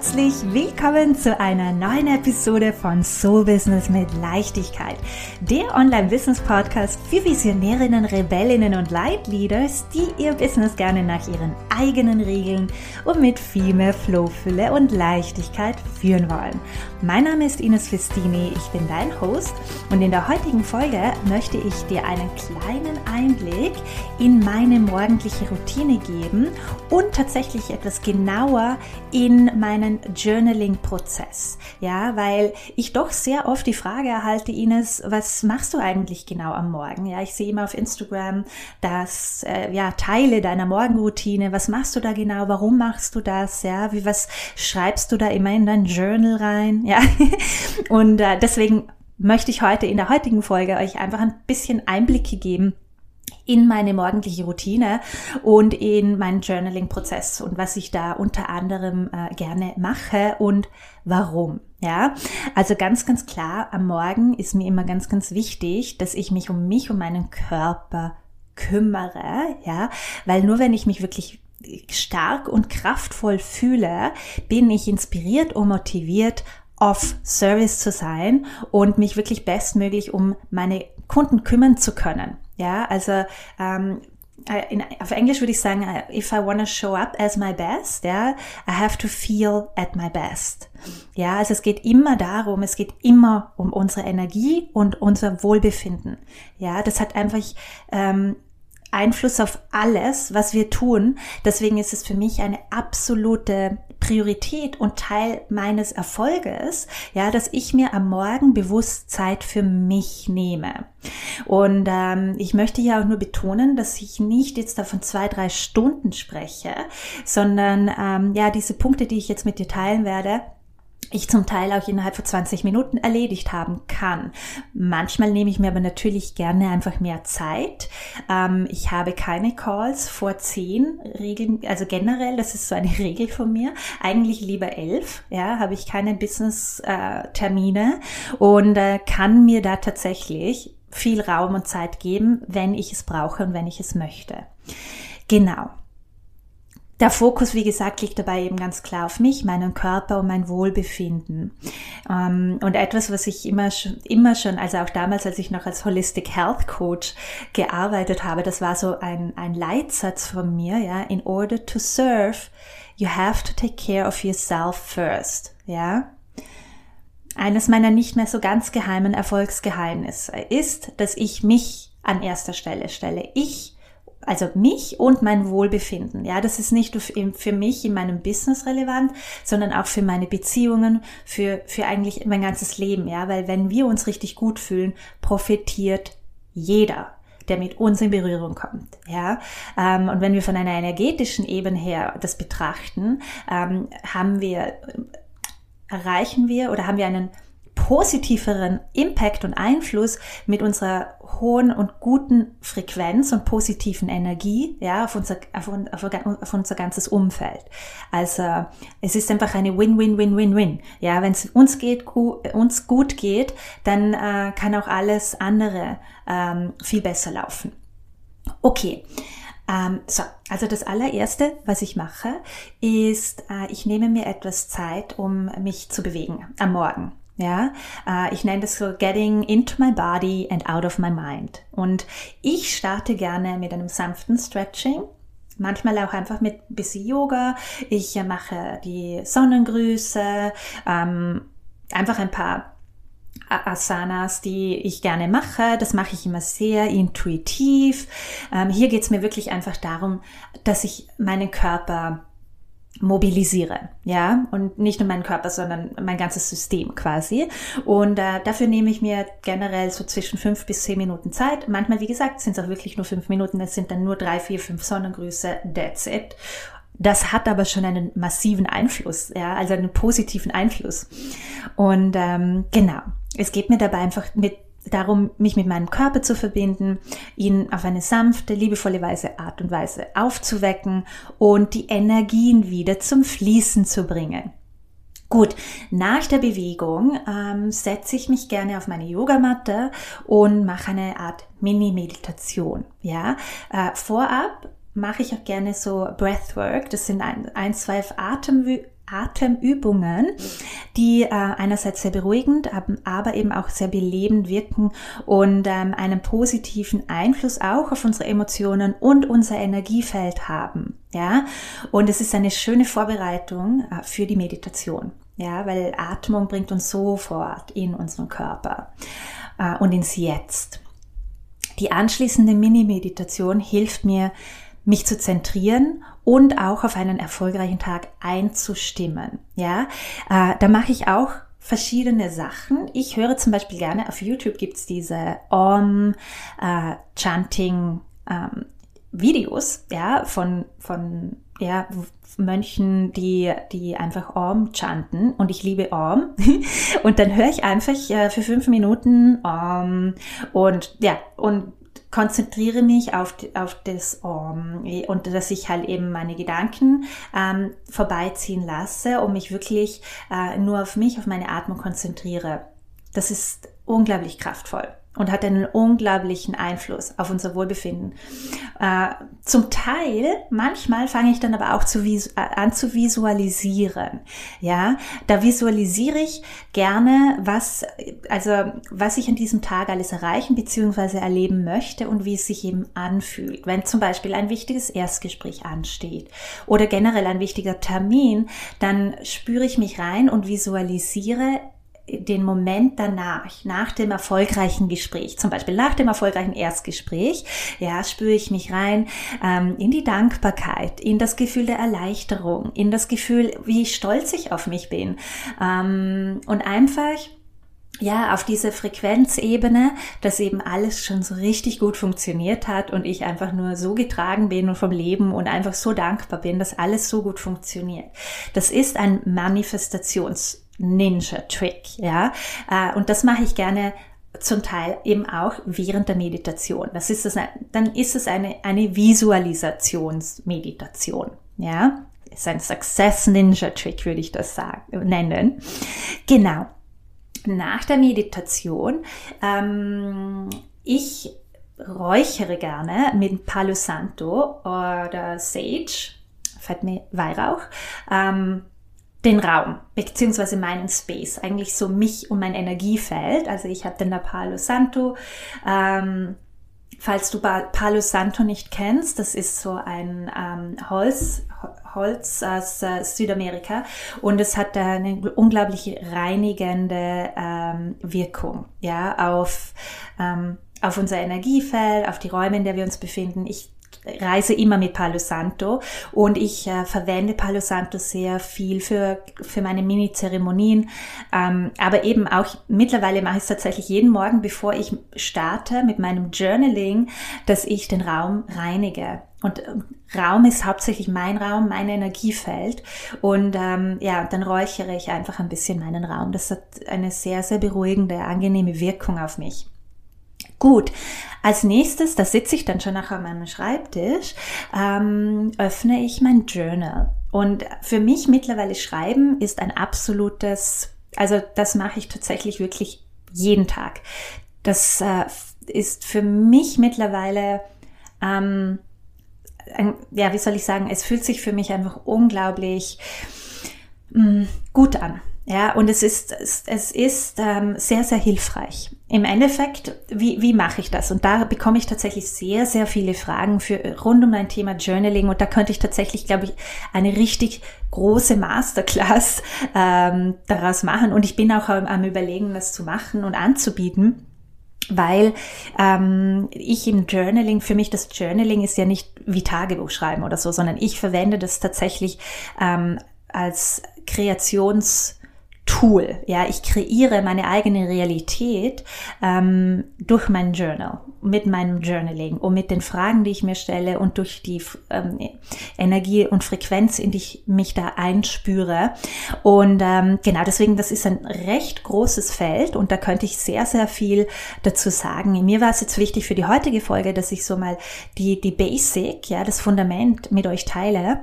herzlich willkommen zu einer neuen Episode von Soul Business mit Leichtigkeit, der Online-Business-Podcast für Visionärinnen, Rebellinnen und Leitleaders, die ihr Business gerne nach ihren eigenen Regeln und mit viel mehr Flow, Fülle und Leichtigkeit führen wollen. Mein Name ist Ines Festini, ich bin dein Host und in der heutigen Folge möchte ich dir einen kleinen Einblick in meine morgendliche Routine geben und tatsächlich etwas genauer in meinen Journaling-Prozess. Ja, weil ich doch sehr oft die Frage erhalte, Ines, was machst du eigentlich genau am Morgen? Ja, ich sehe immer auf Instagram, dass, äh, ja, Teile deiner Morgenroutine, was machst du da genau? Warum machst du das? Ja, wie, was schreibst du da immer in dein Journal rein? Ja, und äh, deswegen möchte ich heute in der heutigen Folge euch einfach ein bisschen Einblicke geben, in meine morgendliche Routine und in meinen Journaling-Prozess und was ich da unter anderem äh, gerne mache und warum. Ja, also ganz, ganz klar, am Morgen ist mir immer ganz, ganz wichtig, dass ich mich um mich, um meinen Körper kümmere, ja, weil nur wenn ich mich wirklich stark und kraftvoll fühle, bin ich inspiriert und motiviert, off Service zu sein und mich wirklich bestmöglich um meine Kunden kümmern zu können. Ja, also ähm, äh, in, auf Englisch würde ich sagen, äh, if I want to show up as my best, ja, I have to feel at my best. Ja, also es geht immer darum, es geht immer um unsere Energie und unser Wohlbefinden. Ja, das hat einfach ähm, Einfluss auf alles, was wir tun. Deswegen ist es für mich eine absolute Priorität und Teil meines Erfolges, ja, dass ich mir am Morgen bewusst Zeit für mich nehme. Und ähm, ich möchte ja auch nur betonen, dass ich nicht jetzt davon zwei, drei Stunden spreche, sondern ähm, ja, diese Punkte, die ich jetzt mit dir teilen werde, ich zum Teil auch innerhalb von 20 Minuten erledigt haben kann. Manchmal nehme ich mir aber natürlich gerne einfach mehr Zeit. Ähm, ich habe keine Calls vor 10 Regeln, also generell, das ist so eine Regel von mir. Eigentlich lieber 11, ja, habe ich keine Business-Termine äh, und äh, kann mir da tatsächlich viel Raum und Zeit geben, wenn ich es brauche und wenn ich es möchte. Genau. Der Fokus, wie gesagt, liegt dabei eben ganz klar auf mich, meinen Körper und mein Wohlbefinden. Ähm, und etwas, was ich immer schon, immer schon, also auch damals, als ich noch als Holistic Health Coach gearbeitet habe, das war so ein, ein Leitsatz von mir, ja, in order to serve, you have to take care of yourself first, ja. Eines meiner nicht mehr so ganz geheimen Erfolgsgeheimnisse ist, dass ich mich an erster Stelle stelle. Ich also mich und mein Wohlbefinden. Ja, das ist nicht nur für mich in meinem Business relevant, sondern auch für meine Beziehungen, für, für eigentlich mein ganzes Leben. Ja, weil wenn wir uns richtig gut fühlen, profitiert jeder der mit uns in Berührung kommt. Ja, ähm, und wenn wir von einer energetischen Ebene her das betrachten, ähm, haben wir erreichen wir oder haben wir einen positiveren Impact und Einfluss mit unserer hohen und guten Frequenz und positiven Energie, ja, auf unser, auf, auf, auf unser ganzes Umfeld. Also, es ist einfach eine Win-Win-Win-Win-Win. Ja, wenn es uns geht, uns gut geht, dann äh, kann auch alles andere ähm, viel besser laufen. Okay. Ähm, so, also das allererste, was ich mache, ist, äh, ich nehme mir etwas Zeit, um mich zu bewegen am Morgen. Ja, äh, ich nenne das so Getting into my body and out of my mind. Und ich starte gerne mit einem sanften Stretching. Manchmal auch einfach mit ein bisschen Yoga. Ich äh, mache die Sonnengrüße, ähm, einfach ein paar Asanas, die ich gerne mache. Das mache ich immer sehr intuitiv. Ähm, hier geht es mir wirklich einfach darum, dass ich meinen Körper mobilisiere, ja, und nicht nur meinen Körper, sondern mein ganzes System quasi. Und äh, dafür nehme ich mir generell so zwischen fünf bis zehn Minuten Zeit. Manchmal, wie gesagt, sind es auch wirklich nur fünf Minuten. Es sind dann nur drei, vier, fünf Sonnengrüße. That's it. Das hat aber schon einen massiven Einfluss, ja, also einen positiven Einfluss. Und ähm, genau, es geht mir dabei einfach mit darum, mich mit meinem Körper zu verbinden, ihn auf eine sanfte, liebevolle Weise, Art und Weise aufzuwecken und die Energien wieder zum Fließen zu bringen. Gut, nach der Bewegung ähm, setze ich mich gerne auf meine Yogamatte und mache eine Art Mini-Meditation. Ja, äh, vorab mache ich auch gerne so Breathwork. Das sind ein, ein zwei Atem Atemübungen, die äh, einerseits sehr beruhigend, aber eben auch sehr belebend wirken und ähm, einen positiven Einfluss auch auf unsere Emotionen und unser Energiefeld haben. Ja, und es ist eine schöne Vorbereitung äh, für die Meditation. Ja, weil Atmung bringt uns sofort in unseren Körper äh, und ins Jetzt. Die anschließende Mini-Meditation hilft mir, mich zu zentrieren und auch auf einen erfolgreichen Tag einzustimmen. Ja, äh, da mache ich auch verschiedene Sachen. Ich höre zum Beispiel gerne, auf YouTube gibt's diese Om äh, ähm, Videos, ja, von, von, ja, Mönchen, die, die einfach Om chanten und ich liebe Om und dann höre ich einfach äh, für fünf Minuten Om und ja, und konzentriere mich auf, auf das um, und dass ich halt eben meine Gedanken ähm, vorbeiziehen lasse und mich wirklich äh, nur auf mich, auf meine Atmung konzentriere. Das ist unglaublich kraftvoll und hat einen unglaublichen Einfluss auf unser Wohlbefinden. Äh, zum Teil, manchmal fange ich dann aber auch zu äh, an zu visualisieren. Ja, da visualisiere ich gerne, was, also, was ich an diesem Tag alles erreichen bzw. erleben möchte und wie es sich eben anfühlt. Wenn zum Beispiel ein wichtiges Erstgespräch ansteht oder generell ein wichtiger Termin, dann spüre ich mich rein und visualisiere den Moment danach, nach dem erfolgreichen Gespräch, zum Beispiel nach dem erfolgreichen Erstgespräch, ja, spüre ich mich rein ähm, in die Dankbarkeit, in das Gefühl der Erleichterung, in das Gefühl, wie stolz ich auf mich bin ähm, und einfach ja, auf diese Frequenzebene, dass eben alles schon so richtig gut funktioniert hat und ich einfach nur so getragen bin und vom Leben und einfach so dankbar bin, dass alles so gut funktioniert. Das ist ein Manifestations Ninja-Trick, ja. Äh, und das mache ich gerne zum Teil eben auch während der Meditation. Das ist es, dann ist es eine, eine Visualisationsmeditation, ja. Ist ein Success Ninja Trick, würde ich das sagen, nennen. Genau. Nach der Meditation, ähm, ich räuchere gerne mit Palo Santo oder Sage, fällt mir Weihrauch, ähm, den Raum, beziehungsweise meinen Space, eigentlich so mich und mein Energiefeld. Also ich habe den da Palo Santo. Ähm, falls du Palo Santo nicht kennst, das ist so ein ähm, Holz, Holz aus äh, Südamerika und es hat eine unglaubliche reinigende ähm, Wirkung, ja, auf, ähm, auf unser Energiefeld, auf die Räume, in der wir uns befinden. Ich reise immer mit Palo Santo und ich äh, verwende Palo Santo sehr viel für, für meine Mini-Zeremonien. Ähm, aber eben auch mittlerweile mache ich es tatsächlich jeden Morgen, bevor ich starte mit meinem Journaling, dass ich den Raum reinige. Und ähm, Raum ist hauptsächlich mein Raum, mein Energiefeld. Und ähm, ja, dann räuchere ich einfach ein bisschen meinen Raum. Das hat eine sehr, sehr beruhigende, angenehme Wirkung auf mich. Gut, als nächstes, da sitze ich dann schon nachher an meinem Schreibtisch, ähm, öffne ich mein Journal. Und für mich mittlerweile Schreiben ist ein absolutes, also das mache ich tatsächlich wirklich jeden Tag. Das äh, ist für mich mittlerweile, ähm, ein, ja, wie soll ich sagen, es fühlt sich für mich einfach unglaublich mh, mm, gut an. Ja, und es ist, es, ist ähm, sehr, sehr hilfreich. Im Endeffekt, wie, wie mache ich das? Und da bekomme ich tatsächlich sehr, sehr viele Fragen für rund um mein Thema Journaling. Und da könnte ich tatsächlich, glaube ich, eine richtig große Masterclass ähm, daraus machen. Und ich bin auch am, am Überlegen, das zu machen und anzubieten weil ähm, ich im Journaling, für mich das Journaling ist ja nicht wie Tagebuch schreiben oder so, sondern ich verwende das tatsächlich ähm, als Kreations- Tool. Ja, ich kreiere meine eigene Realität ähm, durch mein Journal, mit meinem Journaling und mit den Fragen, die ich mir stelle und durch die ähm, Energie und Frequenz, in die ich mich da einspüre. Und ähm, genau deswegen, das ist ein recht großes Feld und da könnte ich sehr, sehr viel dazu sagen. Mir war es jetzt wichtig für die heutige Folge, dass ich so mal die, die Basic, ja, das Fundament mit euch teile,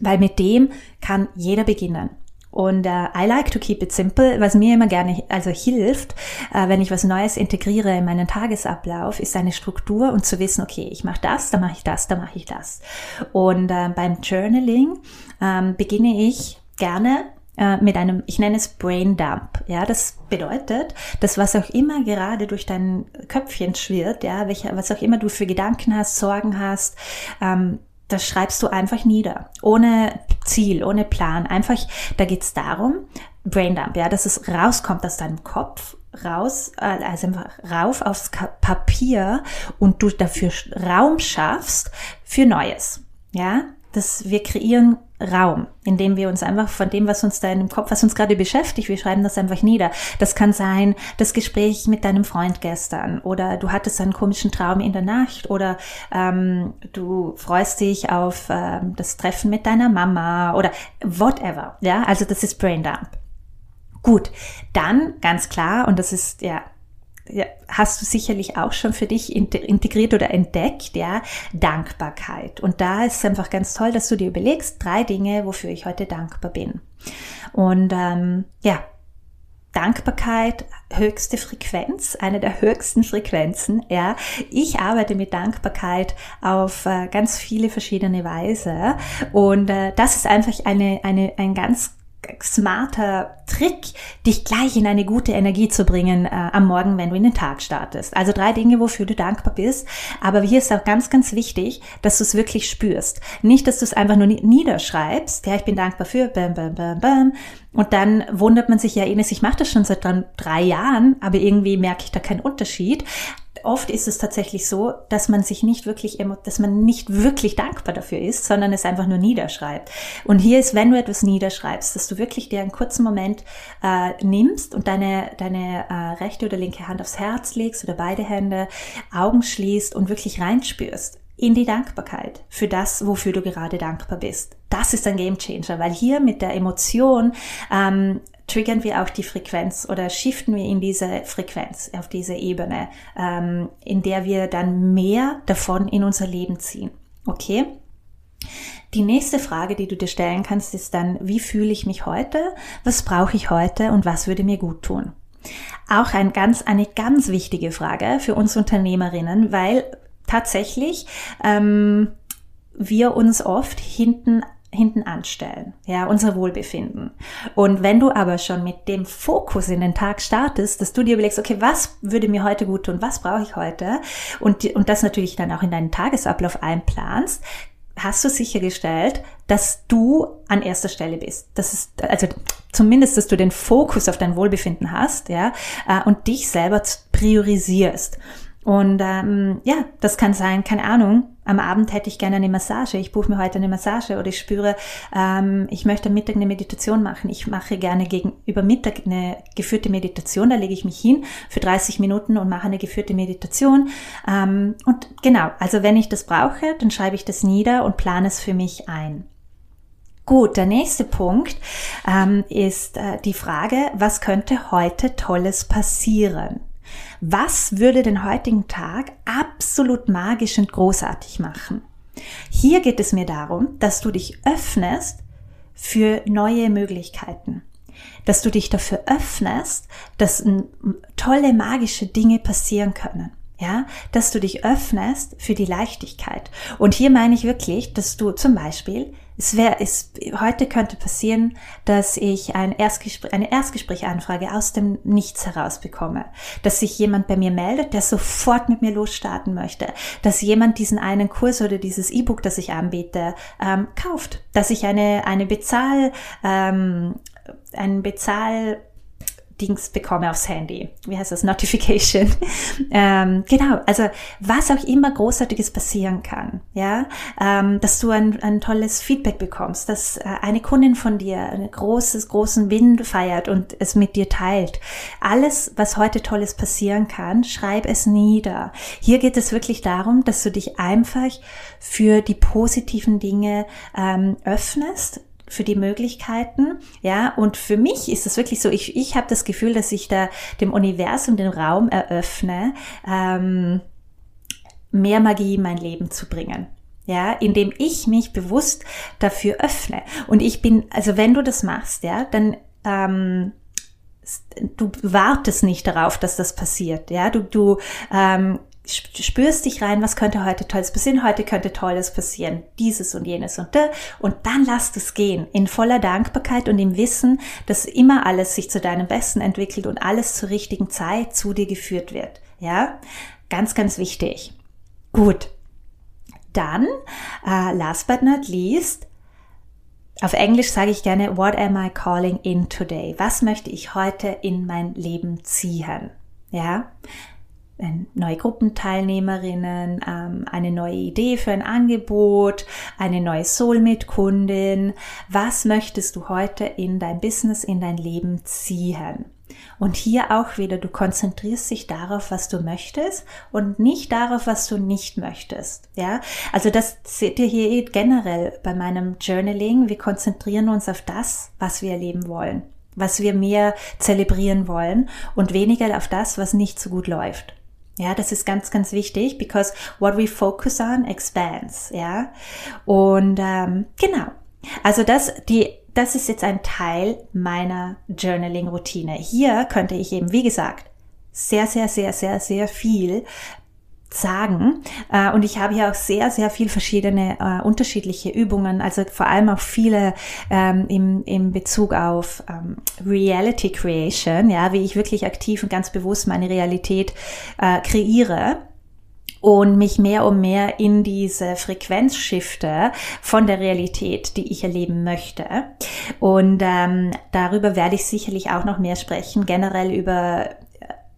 weil mit dem kann jeder beginnen. Und äh, I like to keep it simple. Was mir immer gerne also hilft, äh, wenn ich was Neues integriere in meinen Tagesablauf, ist eine Struktur und zu wissen, okay, ich mache das, dann mache ich das, dann mache ich das. Und äh, beim Journaling ähm, beginne ich gerne äh, mit einem, ich nenne es Brain Dump. Ja, das bedeutet, dass was auch immer gerade durch dein Köpfchen schwirrt, ja, welche, was auch immer du für Gedanken hast, Sorgen hast, ähm, das schreibst du einfach nieder, ohne Ziel, ohne Plan. Einfach, da geht's darum, Braindump, ja, dass es rauskommt aus deinem Kopf, raus, äh, also einfach rauf aufs Papier und du dafür Raum schaffst für Neues. Ja, dass wir kreieren Raum, indem wir uns einfach von dem, was uns da in dem Kopf, was uns gerade beschäftigt, wir schreiben das einfach nieder. Das kann sein, das Gespräch mit deinem Freund gestern oder du hattest einen komischen Traum in der Nacht oder ähm, du freust dich auf ähm, das Treffen mit deiner Mama oder whatever. Ja, also das ist Brain Dump. Gut, dann ganz klar, und das ist ja ja, hast du sicherlich auch schon für dich integriert oder entdeckt, ja, Dankbarkeit. Und da ist es einfach ganz toll, dass du dir überlegst, drei Dinge, wofür ich heute dankbar bin. Und ähm, ja, Dankbarkeit, höchste Frequenz, eine der höchsten Frequenzen, ja. Ich arbeite mit Dankbarkeit auf äh, ganz viele verschiedene Weise und äh, das ist einfach eine, eine, ein ganz smarter Trick, dich gleich in eine gute Energie zu bringen äh, am Morgen, wenn du in den Tag startest. Also drei Dinge, wofür du dankbar bist. Aber hier ist auch ganz, ganz wichtig, dass du es wirklich spürst. Nicht, dass du es einfach nur niederschreibst. Ja, ich bin dankbar für, bam, bam, bam, bam. Und dann wundert man sich ja, Ines, ich mache das schon seit drei Jahren, aber irgendwie merke ich da keinen Unterschied oft ist es tatsächlich so, dass man sich nicht wirklich, dass man nicht wirklich dankbar dafür ist, sondern es einfach nur niederschreibt. Und hier ist, wenn du etwas niederschreibst, dass du wirklich dir einen kurzen Moment äh, nimmst und deine, deine äh, rechte oder linke Hand aufs Herz legst oder beide Hände, Augen schließt und wirklich reinspürst in die Dankbarkeit für das, wofür du gerade dankbar bist. Das ist ein Gamechanger, weil hier mit der Emotion ähm, triggern wir auch die Frequenz oder shiften wir in diese Frequenz, auf diese Ebene, ähm, in der wir dann mehr davon in unser Leben ziehen. Okay? Die nächste Frage, die du dir stellen kannst, ist dann, wie fühle ich mich heute? Was brauche ich heute und was würde mir gut tun? Auch ein ganz, eine ganz wichtige Frage für uns Unternehmerinnen, weil tatsächlich ähm, wir uns oft hinten hinten anstellen, ja, unser Wohlbefinden. Und wenn du aber schon mit dem Fokus in den Tag startest, dass du dir überlegst, okay, was würde mir heute gut tun, was brauche ich heute und, und das natürlich dann auch in deinen Tagesablauf einplanst, hast du sichergestellt, dass du an erster Stelle bist. Das ist, also zumindest, dass du den Fokus auf dein Wohlbefinden hast, ja, äh, und dich selber priorisierst. Und ähm, ja, das kann sein, keine Ahnung, am Abend hätte ich gerne eine Massage, ich buche mir heute eine Massage oder ich spüre, ähm, ich möchte am Mittag eine Meditation machen. Ich mache gerne gegen, über Mittag eine geführte Meditation, da lege ich mich hin für 30 Minuten und mache eine geführte Meditation. Ähm, und genau, also wenn ich das brauche, dann schreibe ich das nieder und plane es für mich ein. Gut, der nächste Punkt ähm, ist äh, die Frage, was könnte heute Tolles passieren? Was würde den heutigen Tag absolut magisch und großartig machen? Hier geht es mir darum, dass du dich öffnest für neue Möglichkeiten. Dass du dich dafür öffnest, dass tolle magische Dinge passieren können ja, dass du dich öffnest für die Leichtigkeit. Und hier meine ich wirklich, dass du zum Beispiel, es wäre, es, heute könnte passieren, dass ich ein Erstgespräch, eine Erstgesprächanfrage aus dem Nichts heraus bekomme, dass sich jemand bei mir meldet, der sofort mit mir losstarten möchte, dass jemand diesen einen Kurs oder dieses E-Book, das ich anbiete, ähm, kauft, dass ich eine, eine Bezahl, ähm, einen Bezahl Dings bekomme aufs Handy. Wie heißt das? Notification. ähm, genau, also was auch immer Großartiges passieren kann, ja, ähm, dass du ein, ein tolles Feedback bekommst, dass äh, eine Kundin von dir einen großes, großen Wind feiert und es mit dir teilt. Alles, was heute Tolles passieren kann, schreib es nieder. Hier geht es wirklich darum, dass du dich einfach für die positiven Dinge ähm, öffnest, für die Möglichkeiten. Ja, und für mich ist es wirklich so, ich, ich habe das Gefühl, dass ich da dem Universum den Raum eröffne, ähm, mehr Magie in mein Leben zu bringen. Ja, indem ich mich bewusst dafür öffne. Und ich bin, also wenn du das machst, ja, dann ähm, du wartest nicht darauf, dass das passiert. Ja, du, du ähm, spürst dich rein, was könnte heute Tolles passieren, heute könnte Tolles passieren, dieses und jenes und da, und dann lass es gehen, in voller Dankbarkeit und im Wissen, dass immer alles sich zu deinem Besten entwickelt und alles zur richtigen Zeit zu dir geführt wird. Ja, ganz, ganz wichtig. Gut. Dann, uh, last but not least, auf Englisch sage ich gerne, what am I calling in today? Was möchte ich heute in mein Leben ziehen? Ja, neue Gruppenteilnehmerinnen, ähm, eine neue Idee für ein Angebot, eine neue Soulmate-Kundin. Was möchtest du heute in dein Business, in dein Leben ziehen? Und hier auch wieder, du konzentrierst dich darauf, was du möchtest und nicht darauf, was du nicht möchtest. Ja, also das seht ihr hier generell bei meinem Journaling. Wir konzentrieren uns auf das, was wir erleben wollen, was wir mehr zelebrieren wollen und weniger auf das, was nicht so gut läuft. Ja, das ist ganz, ganz wichtig, because what we focus on expands. Ja, und ähm, genau. Also das, die, das ist jetzt ein Teil meiner Journaling-Routine. Hier könnte ich eben, wie gesagt, sehr, sehr, sehr, sehr, sehr viel sagen. Äh, und ich habe hier auch sehr, sehr viel verschiedene äh, unterschiedliche Übungen, also vor allem auch viele ähm, im, im Bezug auf ähm, Reality Creation, ja, wie ich wirklich aktiv und ganz bewusst meine Realität äh, kreiere und mich mehr und mehr in diese Frequenz shifte von der Realität, die ich erleben möchte. Und ähm, darüber werde ich sicherlich auch noch mehr sprechen, generell über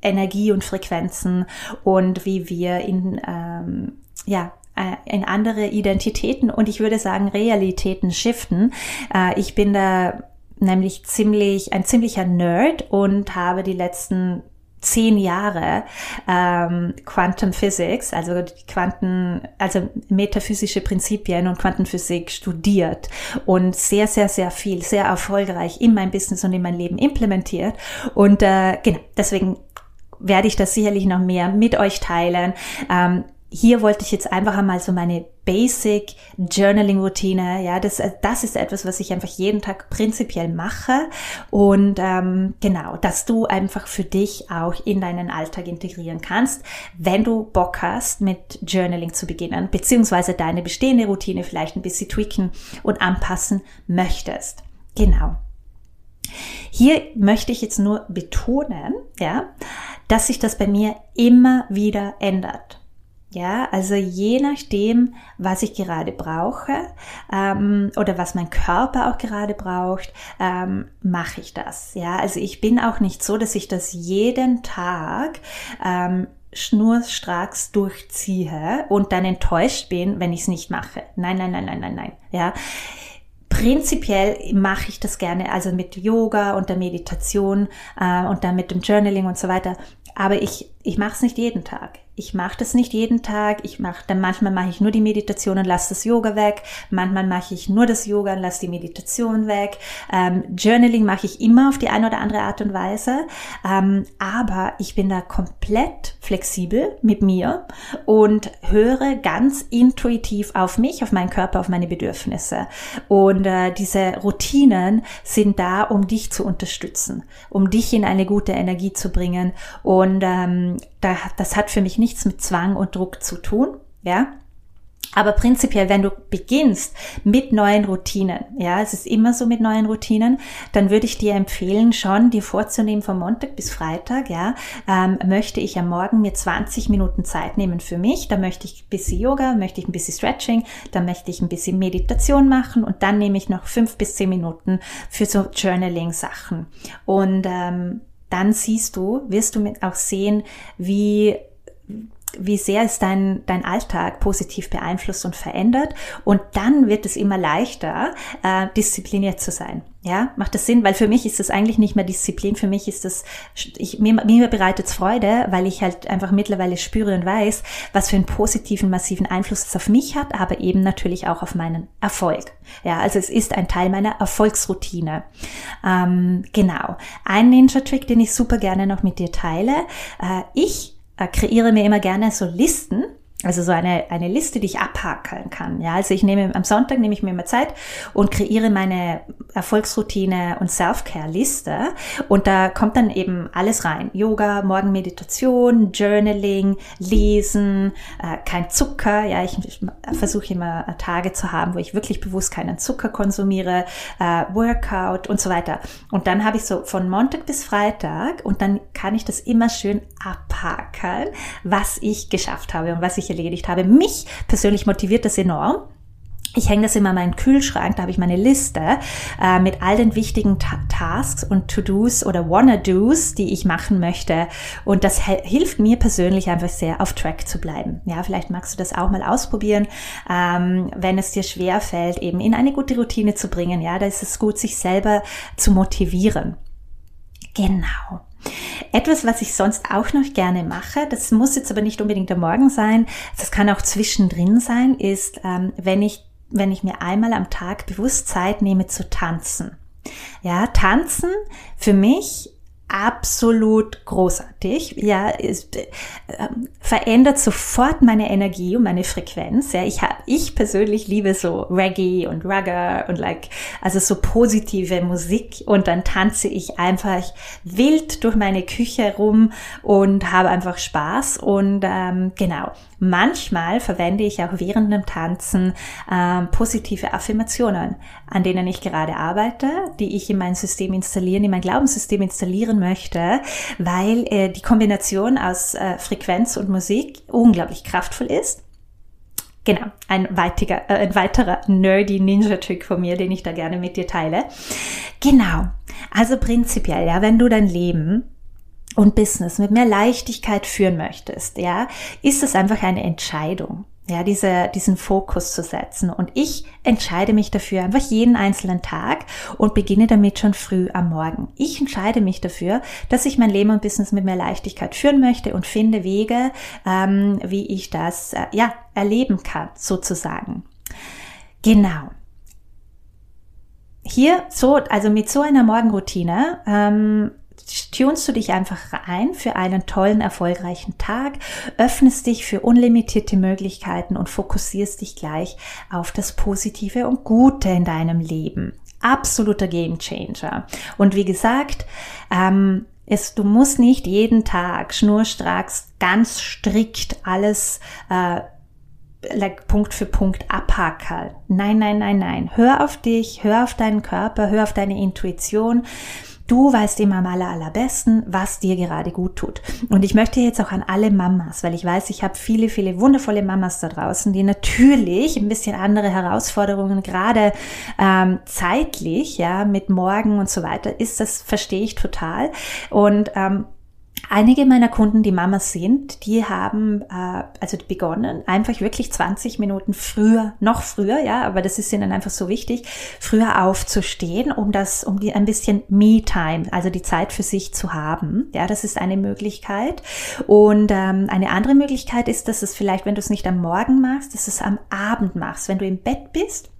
Energie und Frequenzen und wie wir in, ähm, ja, äh, in andere Identitäten und ich würde sagen Realitäten shiften. Äh, ich bin da nämlich ziemlich, ein ziemlicher Nerd und habe die letzten zehn Jahre ähm, Quantum Physics, also Quanten, also metaphysische Prinzipien und Quantenphysik studiert und sehr, sehr, sehr viel, sehr erfolgreich in mein Business und in mein Leben implementiert. Und äh, genau, deswegen werde ich das sicherlich noch mehr mit euch teilen. Ähm, hier wollte ich jetzt einfach einmal so meine Basic Journaling Routine, ja, das, das ist etwas, was ich einfach jeden Tag prinzipiell mache und ähm, genau, dass du einfach für dich auch in deinen Alltag integrieren kannst, wenn du Bock hast, mit Journaling zu beginnen, beziehungsweise deine bestehende Routine vielleicht ein bisschen tweaken und anpassen möchtest. Genau. Hier möchte ich jetzt nur betonen, ja, dass sich das bei mir immer wieder ändert. Ja, also je nachdem, was ich gerade brauche ähm, oder was mein Körper auch gerade braucht, ähm, mache ich das. Ja, also ich bin auch nicht so, dass ich das jeden Tag ähm, schnurstracks durchziehe und dann enttäuscht bin, wenn ich es nicht mache. Nein, nein, nein, nein, nein, nein. Ja, prinzipiell mache ich das gerne, also mit Yoga und der Meditation äh, und dann mit dem Journaling und so weiter. Aber ich, ich mache es nicht jeden Tag. Ich mache das nicht jeden Tag. Ich mache dann manchmal mache ich nur die Meditation und lasse das Yoga weg. Manchmal mache ich nur das Yoga und lasse die Meditation weg. Ähm, Journaling mache ich immer auf die eine oder andere Art und Weise. Ähm, aber ich bin da komplett flexibel mit mir und höre ganz intuitiv auf mich, auf meinen Körper, auf meine Bedürfnisse. Und äh, diese Routinen sind da, um dich zu unterstützen, um dich in eine gute Energie zu bringen. Und ähm, da, das hat für mich nichts mit Zwang und Druck zu tun, ja. Aber prinzipiell, wenn du beginnst mit neuen Routinen, ja, es ist immer so mit neuen Routinen, dann würde ich dir empfehlen, schon dir vorzunehmen von Montag bis Freitag, ja, ähm, möchte ich am Morgen mir 20 Minuten Zeit nehmen für mich, da möchte ich ein bisschen Yoga, möchte ich ein bisschen Stretching, dann möchte ich ein bisschen Meditation machen und dann nehme ich noch fünf bis zehn Minuten für so Journaling-Sachen. Und ähm, dann siehst du, wirst du auch sehen, wie wie sehr es dein, dein Alltag positiv beeinflusst und verändert. Und dann wird es immer leichter, äh, diszipliniert zu sein. Ja, macht das Sinn? Weil für mich ist das eigentlich nicht mehr Disziplin. Für mich ist das, ich, mir, mir bereitet es Freude, weil ich halt einfach mittlerweile spüre und weiß, was für einen positiven, massiven Einfluss es auf mich hat, aber eben natürlich auch auf meinen Erfolg. Ja, also es ist ein Teil meiner Erfolgsroutine. Ähm, genau. Ein Ninja-Trick, den ich super gerne noch mit dir teile. Äh, ich kreiere mir immer gerne so Listen, also so eine, eine Liste, die ich abhakeln kann. Ja, also ich nehme am Sonntag nehme ich mir immer Zeit und kreiere meine Erfolgsroutine und Self-Care-Liste und da kommt dann eben alles rein. Yoga, Morgenmeditation, Journaling, Lesen, äh, kein Zucker. Ja, ich, ich versuche immer Tage zu haben, wo ich wirklich bewusst keinen Zucker konsumiere, äh, Workout und so weiter. Und dann habe ich so von Montag bis Freitag und dann kann ich das immer schön abhaken, was ich geschafft habe und was ich erledigt habe. Mich persönlich motiviert das enorm. Ich hänge das immer in meinen Kühlschrank, da habe ich meine Liste äh, mit all den wichtigen Ta Tasks und To-Dos oder Wanna-Dos, die ich machen möchte. Und das hilft mir persönlich einfach sehr, auf Track zu bleiben. Ja, vielleicht magst du das auch mal ausprobieren, ähm, wenn es dir schwer fällt, eben in eine gute Routine zu bringen. Ja, da ist es gut, sich selber zu motivieren. Genau. Etwas, was ich sonst auch noch gerne mache, das muss jetzt aber nicht unbedingt am Morgen sein, das kann auch zwischendrin sein, ist, ähm, wenn ich wenn ich mir einmal am Tag bewusst Zeit nehme zu tanzen. Ja, tanzen für mich absolut großartig. Ja, es äh, verändert sofort meine Energie und meine Frequenz. Ja, ich habe, ich persönlich liebe so Reggae und Rugger und like, also so positive Musik und dann tanze ich einfach wild durch meine Küche rum und habe einfach Spaß und ähm, genau. Manchmal verwende ich auch während dem Tanzen ähm, positive Affirmationen, an denen ich gerade arbeite, die ich in mein System installieren, in mein Glaubenssystem installieren möchte, weil äh, die Kombination aus äh, Frequenz und Musik unglaublich kraftvoll ist. Genau, ein, weitiger, äh, ein weiterer nerdy Ninja-Trick von mir, den ich da gerne mit dir teile. Genau, also prinzipiell, ja, wenn du dein Leben und Business mit mehr Leichtigkeit führen möchtest, ja, ist es einfach eine Entscheidung, ja, diese, diesen Fokus zu setzen. Und ich entscheide mich dafür einfach jeden einzelnen Tag und beginne damit schon früh am Morgen. Ich entscheide mich dafür, dass ich mein Leben und Business mit mehr Leichtigkeit führen möchte und finde Wege, ähm, wie ich das, äh, ja, erleben kann, sozusagen. Genau hier so, also mit so einer Morgenroutine ähm, tunst du dich einfach ein für einen tollen, erfolgreichen Tag, öffnest dich für unlimitierte Möglichkeiten und fokussierst dich gleich auf das Positive und Gute in deinem Leben. Absoluter Gamechanger. Und wie gesagt, ähm, es, du musst nicht jeden Tag schnurstracks ganz strikt alles äh, like Punkt für Punkt abhakeln. Nein, nein, nein, nein. Hör auf dich, hör auf deinen Körper, hör auf deine Intuition. Du weißt immer am aller, allerbesten, was dir gerade gut tut. Und ich möchte jetzt auch an alle Mamas, weil ich weiß, ich habe viele, viele wundervolle Mamas da draußen, die natürlich ein bisschen andere Herausforderungen, gerade ähm, zeitlich, ja, mit morgen und so weiter, ist das, verstehe ich total. Und ähm, Einige meiner Kunden, die Mamas sind, die haben äh, also begonnen, einfach wirklich 20 Minuten früher, noch früher, ja, aber das ist ihnen einfach so wichtig, früher aufzustehen, um das, um die ein bisschen Me-Time, also die Zeit für sich zu haben. Ja, das ist eine Möglichkeit. Und ähm, eine andere Möglichkeit ist, dass es vielleicht, wenn du es nicht am Morgen machst, dass es am Abend machst, wenn du im Bett bist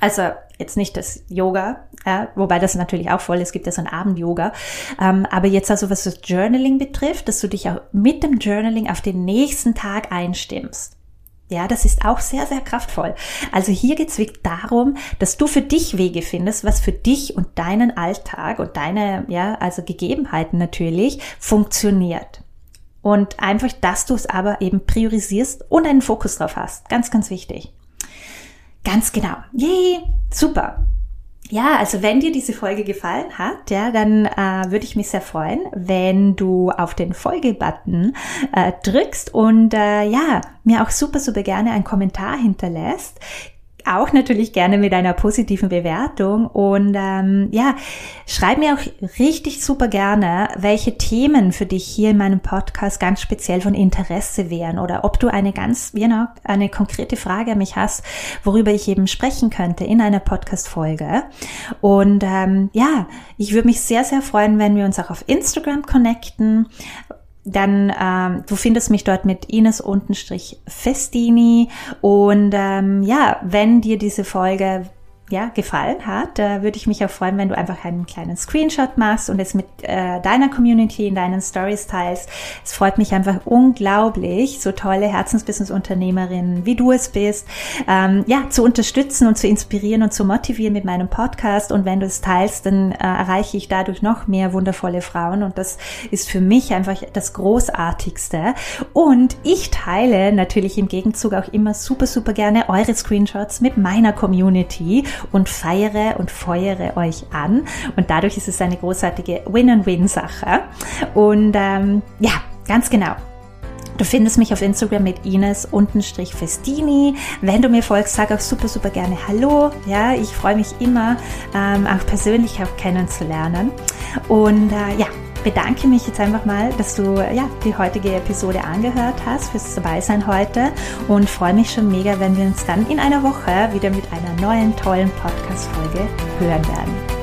also jetzt nicht das Yoga, ja, wobei das natürlich auch voll ist, gibt ja so ein Abend-Yoga. Ähm, aber jetzt also, was das Journaling betrifft, dass du dich auch mit dem Journaling auf den nächsten Tag einstimmst. Ja, das ist auch sehr, sehr kraftvoll. Also hier geht es wirklich darum, dass du für dich Wege findest, was für dich und deinen Alltag und deine, ja, also Gegebenheiten natürlich funktioniert. Und einfach, dass du es aber eben priorisierst und einen Fokus drauf hast. Ganz, ganz wichtig. Ganz genau. Yay, super. Ja, also wenn dir diese Folge gefallen hat, ja, dann äh, würde ich mich sehr freuen, wenn du auf den Folge-Button äh, drückst und äh, ja, mir auch super, super gerne einen Kommentar hinterlässt auch natürlich gerne mit einer positiven Bewertung und ähm, ja, schreib mir auch richtig super gerne, welche Themen für dich hier in meinem Podcast ganz speziell von Interesse wären oder ob du eine ganz, know, eine konkrete Frage an mich hast, worüber ich eben sprechen könnte in einer Podcast-Folge. Und ähm, ja, ich würde mich sehr, sehr freuen, wenn wir uns auch auf Instagram connecten dann ähm, du findest mich dort mit Ines Festini. Und ähm, ja, wenn dir diese Folge ja, gefallen hat, äh, würde ich mich auch freuen, wenn du einfach einen kleinen Screenshot machst und es mit äh, deiner Community in deinen Stories teilst. Es freut mich einfach unglaublich, so tolle Herzensbusiness-Unternehmerinnen wie du es bist, ähm, ja, zu unterstützen und zu inspirieren und zu motivieren mit meinem Podcast. Und wenn du es teilst, dann äh, erreiche ich dadurch noch mehr wundervolle Frauen. Und das ist für mich einfach das Großartigste. Und ich teile natürlich im Gegenzug auch immer super, super gerne eure Screenshots mit meiner Community und feiere und feuere euch an. Und dadurch ist es eine großartige Win-and-Win-Sache. Und ähm, ja, ganz genau. Du findest mich auf Instagram mit Ines-Festini. Wenn du mir folgst, sag auch super, super gerne Hallo. Ja, ich freue mich immer, ähm, auch persönlich auch kennenzulernen. Und äh, ja, bedanke mich jetzt einfach mal, dass du ja, die heutige Episode angehört hast, fürs Dabeisein heute und freue mich schon mega, wenn wir uns dann in einer Woche wieder mit einer neuen tollen Podcast-Folge hören werden.